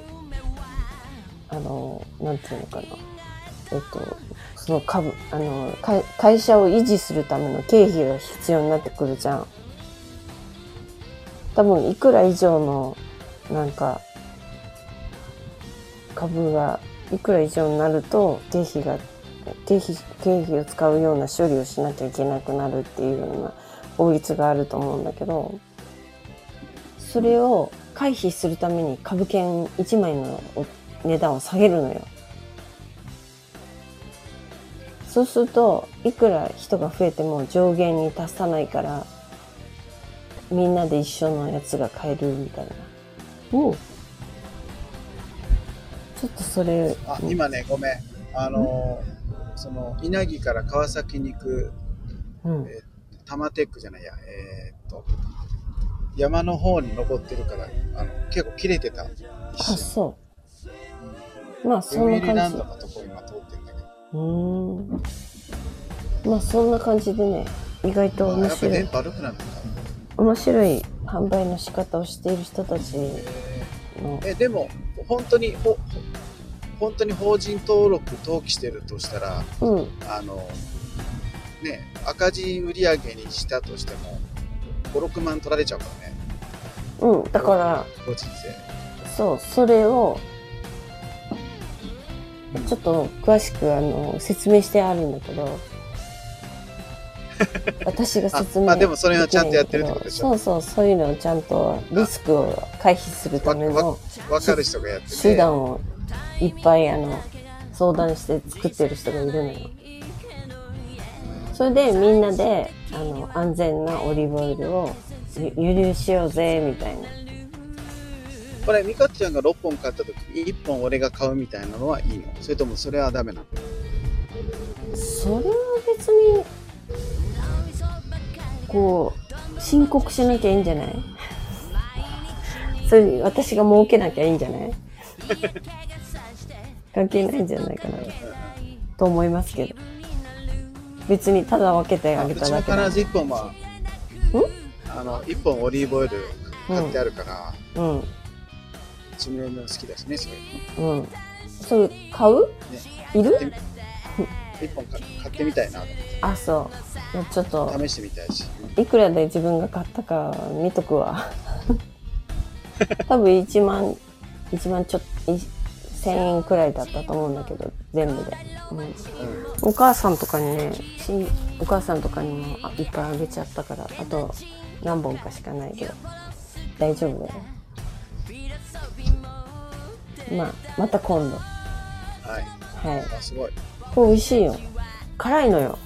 あのなんていうのかな。えっとその株あの会社を維持するための経費が必要になってくるじゃん。多分いくら以上のなんか株がいくら以上になると経費が経費経費を使うような処理をしなきゃいけなくなるっていうような法律があると思うんだけどそれを回避するために株券1枚の値段を下げるのよ。そうするといくら人が増えても上限に達さないからみんなで一緒のやつが買えるみたいな。う。ちょっとそれ。あ、今ね、ごめん。あのー、その、稲城から川崎に行く、うん。えー多摩テックじゃないや、えーっと、山の方に登ってるから、あの結構切れてた。一あ、瞬そう。まあ、そ読んな感じ。のとこ今通ってるんだけど。うーん。まあ、そんな感じでね、意外とあ面白いやっぱ電、波悪くなるんだ。面白い販売の仕方をしている人たちの、え、でも、本当に、ほ、ほ本当に法人登録登記してるとしたら、うん、あの、ね、赤字売上にしたとしても、5、6万取られちゃうからね、うん、だから、個人税。そう、それを、ちょっと詳しくあの説明してあるんだけど、私が説明あまあでもそれはちゃんとやってるってことでしょそうそう、そういうのをちゃんとリスクを回避するためわのわかる人がやってて。手段をいっぱいあの相談して作ってる人がいるのよ。それでみんなであの安全なオリーブオイルをゆ輸入しようぜみたいな。これ、ミカちゃんが6本買った時に1本俺が買うみたいなのはいいの？それともそれはダメなの？それは別にこう申告しなきゃいいんじゃない？それ私が儲けなきゃいいんじゃない？関係ないんじゃないかな。と思いますけど。別にただ分けてあげただけな必ず1本は、あの、1本オリーブオイル買ってあるから、うん。うちの嫁も好きだしね、それ。うん。それ買う？いる？1本買買ってみたいなとあそう。ちょっと。思って試してみたいし。いくらで自分が買ったか見とくわ。多分1万1万ちょっと1000円くらいだったと思うんだけど全部で、うん、うん。お母さんとかにねしお母さんとかにもあいっぱいあげちゃったからあと何本かしかないけど大丈夫だよ。まあまた今度。はい。はい。あ、すごい。これ美味しいよ。辛いのよ。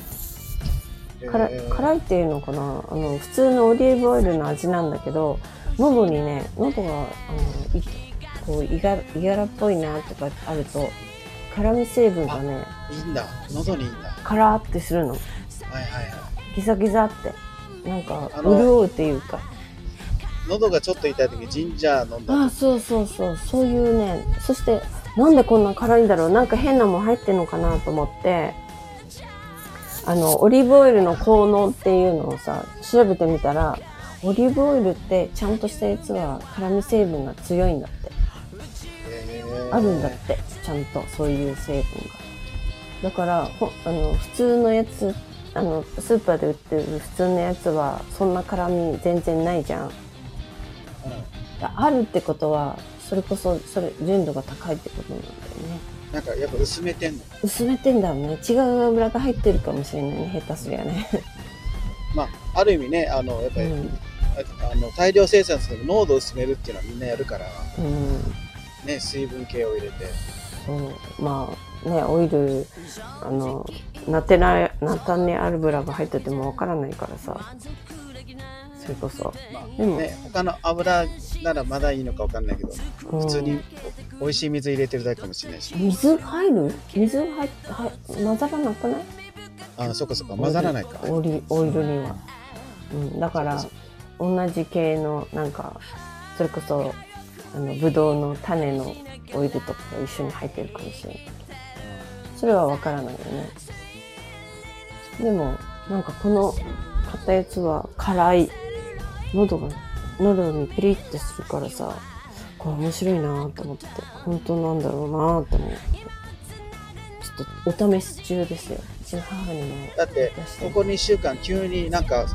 辛辛いっていうのかな？あの普通のオリーブオイルの味なんだけど喉にね喉があのいこういがいがらっぽいなとかあると辛み成分がねいいんだ。喉にいいんだ。はカラーってするの。いはいはい。ギザギザって。なんか潤うっていうか。喉がちょっと痛い時ジンジャー飲んだあそうそうそう。そういうねそしてなんでこんな辛いんだろう。なんか変なもん入ってんのかなと思って。あのオリーブオイルの効能っていうのをさ調べてみたらオリーブオイルってちゃんとしたやつは辛み成分が強いんだって。えーあるんだってちゃんとそういう成分が。だからほあの普通のやつあのスーパーで売ってる普通のやつはそんな辛み全然ないじゃん。あるってことはそれこそそれ純度が高いってことなんだよね。なんかやっぱ薄めてんの？薄めてんだろうね。違う油が入ってるかもしれないね。下手すりゃね。まあ、ある意味ね、あの、やっぱり、うん。あの大量生産するの濃度を薄めるっていうのはみんなやるから、うん。ね、水分系を入れて。そう。まあねオイルあのナテナナタネアルブラが入っててもわからないからさそれこそ、まあでも。ね、他の油ならまだいいのかわかんないけど、うん普通に美味しい水入れてるだけかもしれないし。水入る？水入っは混ざらなくない？あ、そっかそっか、混ざらないか。オリオイルには、うん、だから同じ系のなんかそれこそあのブドウの種のオイルとかが一緒に入ってるかもしれない。それはわからないよね。でもなんかこの買ったやつは辛い喉が喉にピリッてするからさこれ面白いなと思って本当なんだろうなと思って。ちょっとお試し中ですよ。うちの母にもだってここ2週間急になんか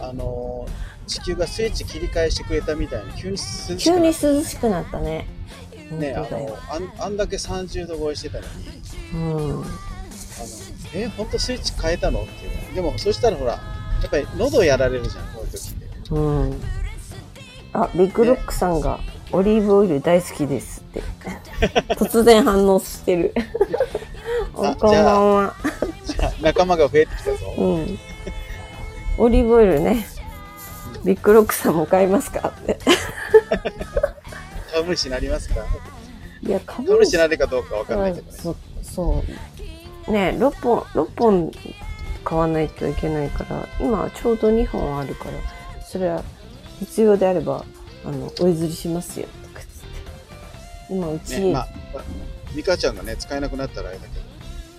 あのー地球がスイッチ切り替えしてくれたみたいに急に涼しく急になっ涼しくなったね。ねあのあんあんだけ30度超えしてたのに。うん。あのえ本当スイッチ変えたの？っていう。でもそしたらほらやっぱり喉やられるじゃんこうん。あ、ビッグロックさんがオリーブオイル大好きですって。突然反応してる。こんばんは。仲間が増えてきたぞ、うん。オリーブオイルね。ビッグロックさんも買いますかって。株主になりますか？いや、株株主になるかどうかわかんないけどねそそう。ね6本、6本買わないといけないから、今ちょうど2本あるから、それは必要であれば、あの、お譲りしますよ、とかつって。今、うち、ねまあまあミカちゃんがね使えなくなったらあれだけど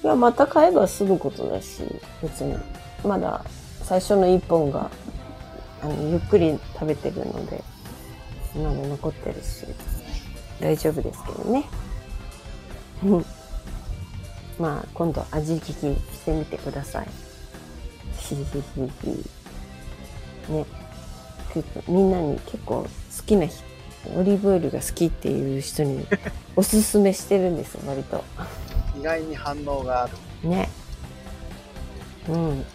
いや、また買えば済むことだし、別に。まだ最初の1本が、あの、ゆっくり食べてるので、まだ残ってるし、大丈夫ですけどね。う んまあ、今度味聞きしてみてください。ひひひひ。ね。結構みんなに結構好きな人、オリーブオイルが好きっていう人におすすめしてるんですよ、割と。意外に反応があるね。うん。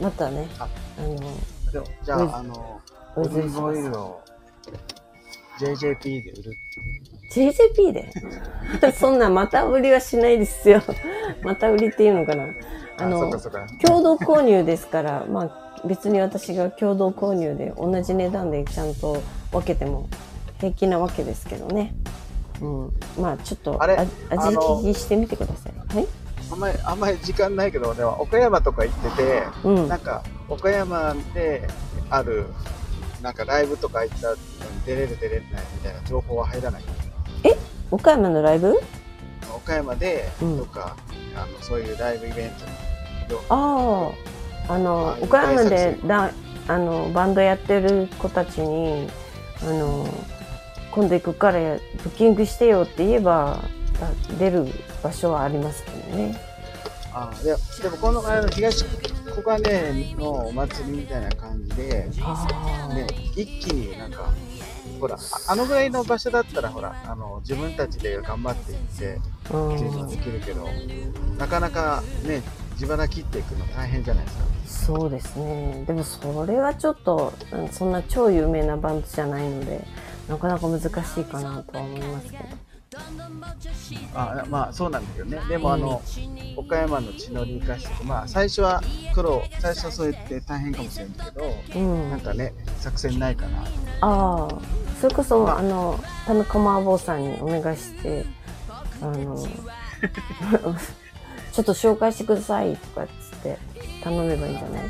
またね、ああの、じゃうんああのおオリーブオイルを JJP で売る JJP で？そんなまた売りはしないですよ。また売りっていうのかな。あの共同購入ですから、まあ別に私が共同購入で同じ値段でちゃんと分けても平気なわけですけどね。うん。まあちょっとあれ味聞きしてみてください。はい？あんまりあんまり時間ないけどでも岡山とか行っててうんなん。か岡山であるなんかライブとか行ったのに出れる出れないみたいな情報は入らない？岡山のライブ？岡山でうんとか、あのそういうライブイベントのああ、あのあ、岡山でだあのバンドやってる子たちに、あの、今度行くからブッキングしてよって言えば、あ出る場所はありますけどね。あででもこのあの東小金のお祭りみたいな感じで、ね、一気になんかほらああのぐらいの場所だったらほらあの自分たちで頑張っていってうん。っていうのはできるけど、なかなかね自腹切っていくの大変じゃないですかそうですね。でもそれはちょっと、うんそんな超有名なバンドじゃないので、なかなか難しいかなとは思いますけど。あまあそうなんだけどねでもあの、岡山の地の利生かしてまあ最初は苦労最初はそうやって大変かもしれんけど、うん。なんかね作戦ないかなああ、それこそ、まああの、田中麻婆さんにお願いして、あの、ち ょっと紹介してくださいとかっつって頼めばいいんじゃない？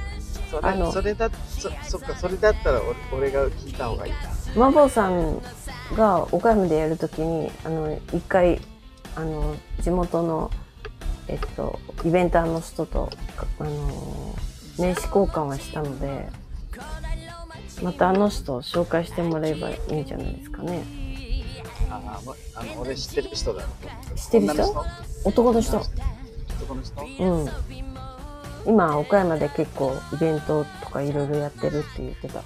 そあのれそれだそそっかそれだったら俺俺が聞いた方がいいな。麻婆さんが岡山でやるときに、あの、一回、あの、地元の、えっと、イベンターの人と、あの、名刺交換はしたので、またあの人を紹介してもらえばいいんじゃないですかね。ああの俺知ってる人だ。知ってる人？女の男うん。今、岡山で結構イベントとかいろいろやってるって言ってた。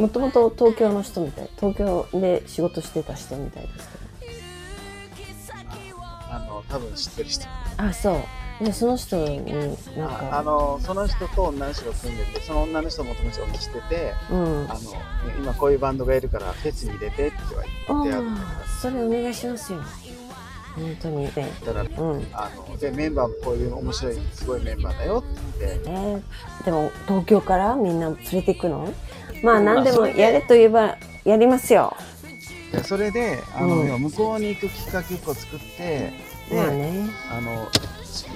もともと東京の人みたい。東京で仕事してた人みたいですけあの多分知ってる人ど。あ、そう。で、その人になんああか、のその人と女の人が組んでてその女の人も友達を知っててうん。あの、ね今こういうバンドがいるからフェスに入れてって言われてあるそれお願いしますよ。本当にね。だからうん。あのでメンバーもこういう面白いすごいメンバーだよって言ってね、でも東京からみんな連れて行くの？まあ何でもやれと言えばやりますよ。でそれであの、うん向こうに行くきっかけを作ってで、まあね。あの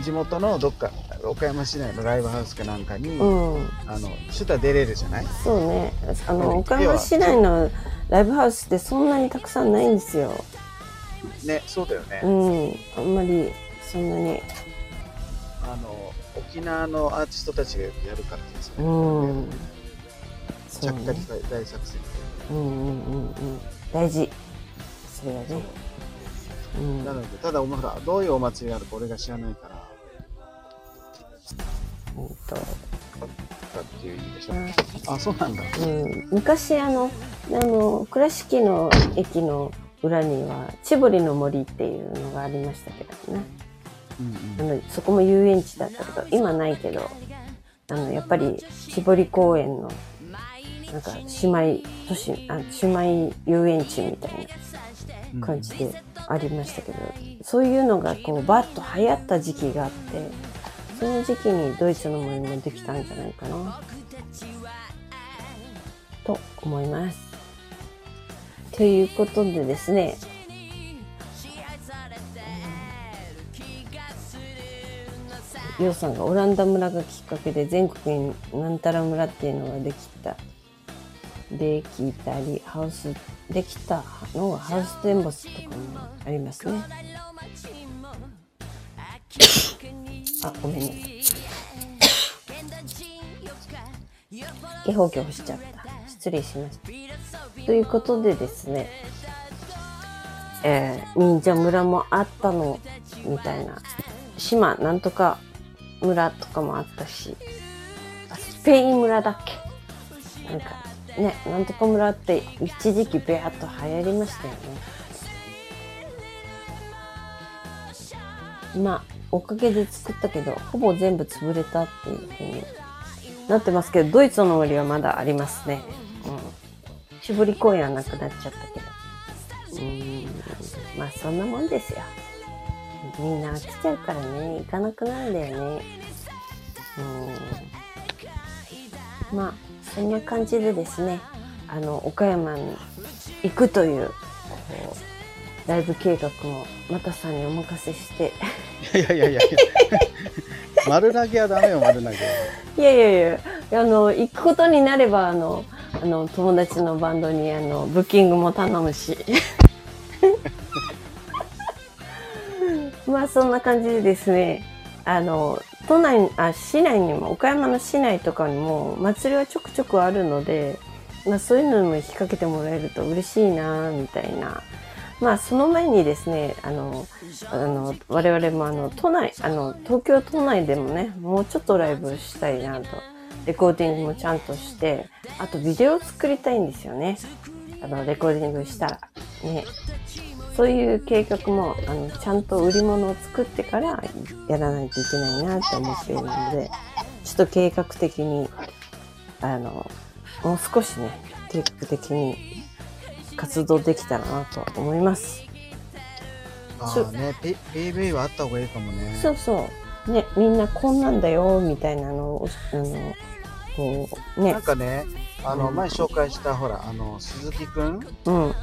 地元のどっか岡山市内のライブハウスかなんかに、うん。あのシュタ出れるじゃない？そうね。あうんの、岡山市内のライブハウスってそんなにたくさんないんですよ。ねそうだよね、うん。あんまりそんなに。あの沖縄のアーティストたちがやるからですうね、ん。ちゃっかり大作戦うんうんうんうん。大事。それはね。うん。なのでただお前ほらどういうお祭りがあるか俺が知らないからうんととかっていう意味でしょ、ああそうなんだうん、昔あのあの倉敷の駅の裏には千堀の森っていうのがありましたけどねうんうんあのそこも遊園地だったけど今ないけどあのやっぱり千堀公園のなんか姉妹都市あ姉妹遊園地みたいうんな感じでありましたけど、そういうのがこうバッと流行った時期があってその時期にドイツの森もできたんじゃないかなと思います。ということでですね。ヨウさんがオランダ村がきっかけで全国になんたら村っていうのができた。できたりハウスできたのがハウステンボスとかもありますね。あごめんね。ゲホゲホしちゃった失礼しました。ということでですねえー忍者村もあったのみたいな。島なんとか村とかもあったしスペイン村だっけ？なんかねなんとか村って一時期ベアッと流行りましたよね。まあおかげで作ったけどほぼ全部潰れたっていうふうになってますけどドイツの森はまだありますね。絞り公園はなくなっちゃったけど。うーん。まあそんなもんですよ。みんな飽きちゃうからね。行かなくなるんだよね。うん。まあそんな感じでですね。あの岡山に行くというこうライブ計画もまたさんにお任せして。いやいやいやいや。丸投げはダメよ丸投げいやいやいや。あの行くことになればあのあの友達のバンドにあのブッキングも頼むし。まあそんな感じでですねあの都内あ市内にも岡山の市内とかにも祭りはちょくちょくあるので、まあ、そういうのにも引っ掛けてもらえると嬉しいなみたいな。まあその前にですねあのあの我々もあの都内あの東京都内でもねもうちょっとライブしたいなと。レコーディングもちゃんとしてあとビデオを作りたいんですよねあのレコーディングしたらねそういう計画もあのちゃんと売り物を作ってからやらないといけないなって思っているのでちょっと計画的にあのもう少しね計画的に活動できたらなと思います。ああね PV はあった方がいいかもねそうそう。ね、みんなこんなんだよ、みたいなのを、あの、こう、ね。なん、かねあのうん。前紹介したほらあの鈴木くんうん。は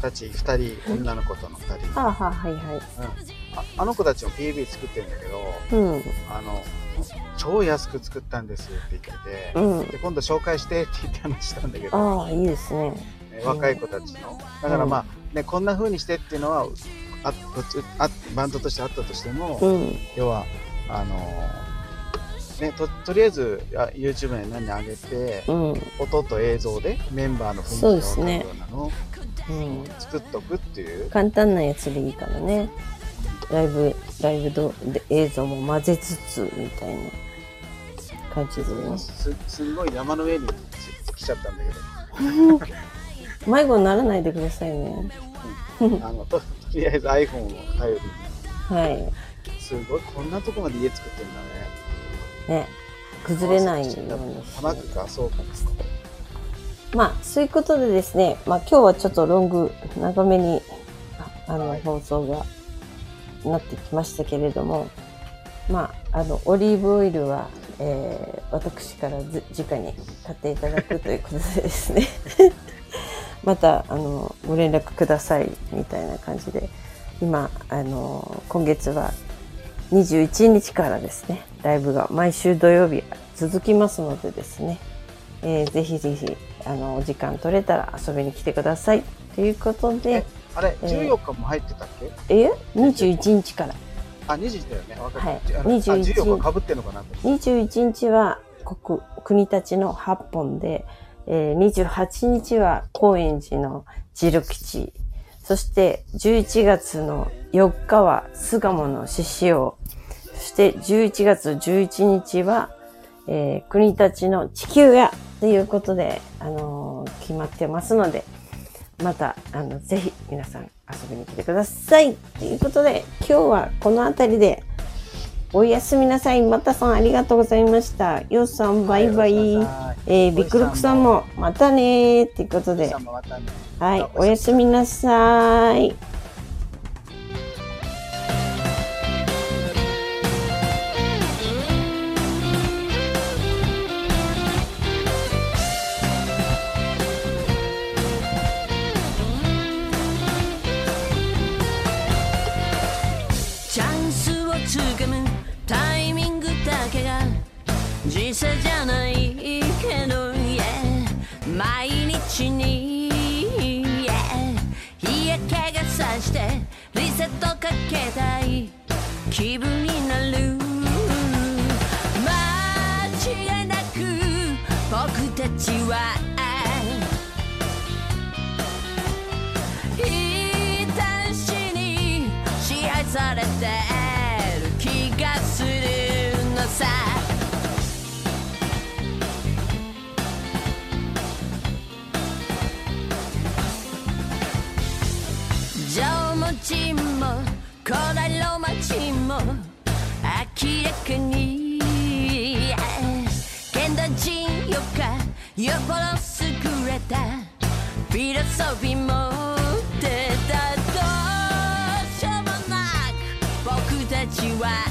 たち2人女の子との2人、あ、はあ、はいはい。うん、ああの子たちも PV 作ってるんだけどうん、あの超安く作ったんですって言ってて、うん。で今度紹介してって言って話したんだけど、ああ、いいですね。ね若い子たちの。だからまあ、ね、こんな風にしてっていうのはああバンドとしてあったとしても、うん、要はあのねととりあえずあ YouTube に何上げて、うん、音と映像でメンバーの雰囲気そうがですね分かるようなのをうん。作っとくっていう、簡単なやつでいいからね。ライブ、ライブどで映像も混ぜつつ、みたいな感じでね。すすんごい山の上に来ちゃったんだけど 迷子にならないでくださいね。あのととりあえず iPhone を頼りにはい。すごいこんなとこまで家作ってるんだねね。崩れないようにして。玉区かそうか。まあ、そういうことでですね、まあ今日はちょっとロング、長めに、ああの、はい。放送がなってきましたけれども、まあ、あの、オリーブオイルは、えー、私からず直に買っていただくということでですね。また、あの、ご連絡ください、みたいな感じで、今、あの、今月は21日からですね、ライブが毎週土曜日続きますのでですね、えー、ぜひぜひ、あの、お時間取れたら遊びに来てください。ということで、あれ、14日も入ってたっけ？え ?21 日から。あ、21だよね。分かはいあ21 14日かぶってんのかなと。21日は国国立の8本で、えー、28日は高円寺のジル吉。そして11月の4日は巣鴨の獅子王。そして11月11日は、えー、国立の地球屋ということで、あのー決まってますので、また、あの、ぜひ皆さん遊びに来てください。ということで、今日はこの辺りでおやすみなさい。またさんありがとうございました。ようさんバイバイ。えー、ビックロックさんもまたねーっていうことではい、おやすみなさい。チャンスをつかむタイミングだけが時差じゃないけど、yeah、毎日に、yeah、日焼けがさしてリセットかけたい。気分になる。間違いなく僕たちはいたしに支配されて。さ。縄文人も古代ローマ人も明らかに現代人よかよっぽど優れたフィロソフィー持ってた。どうしようもなく僕たちは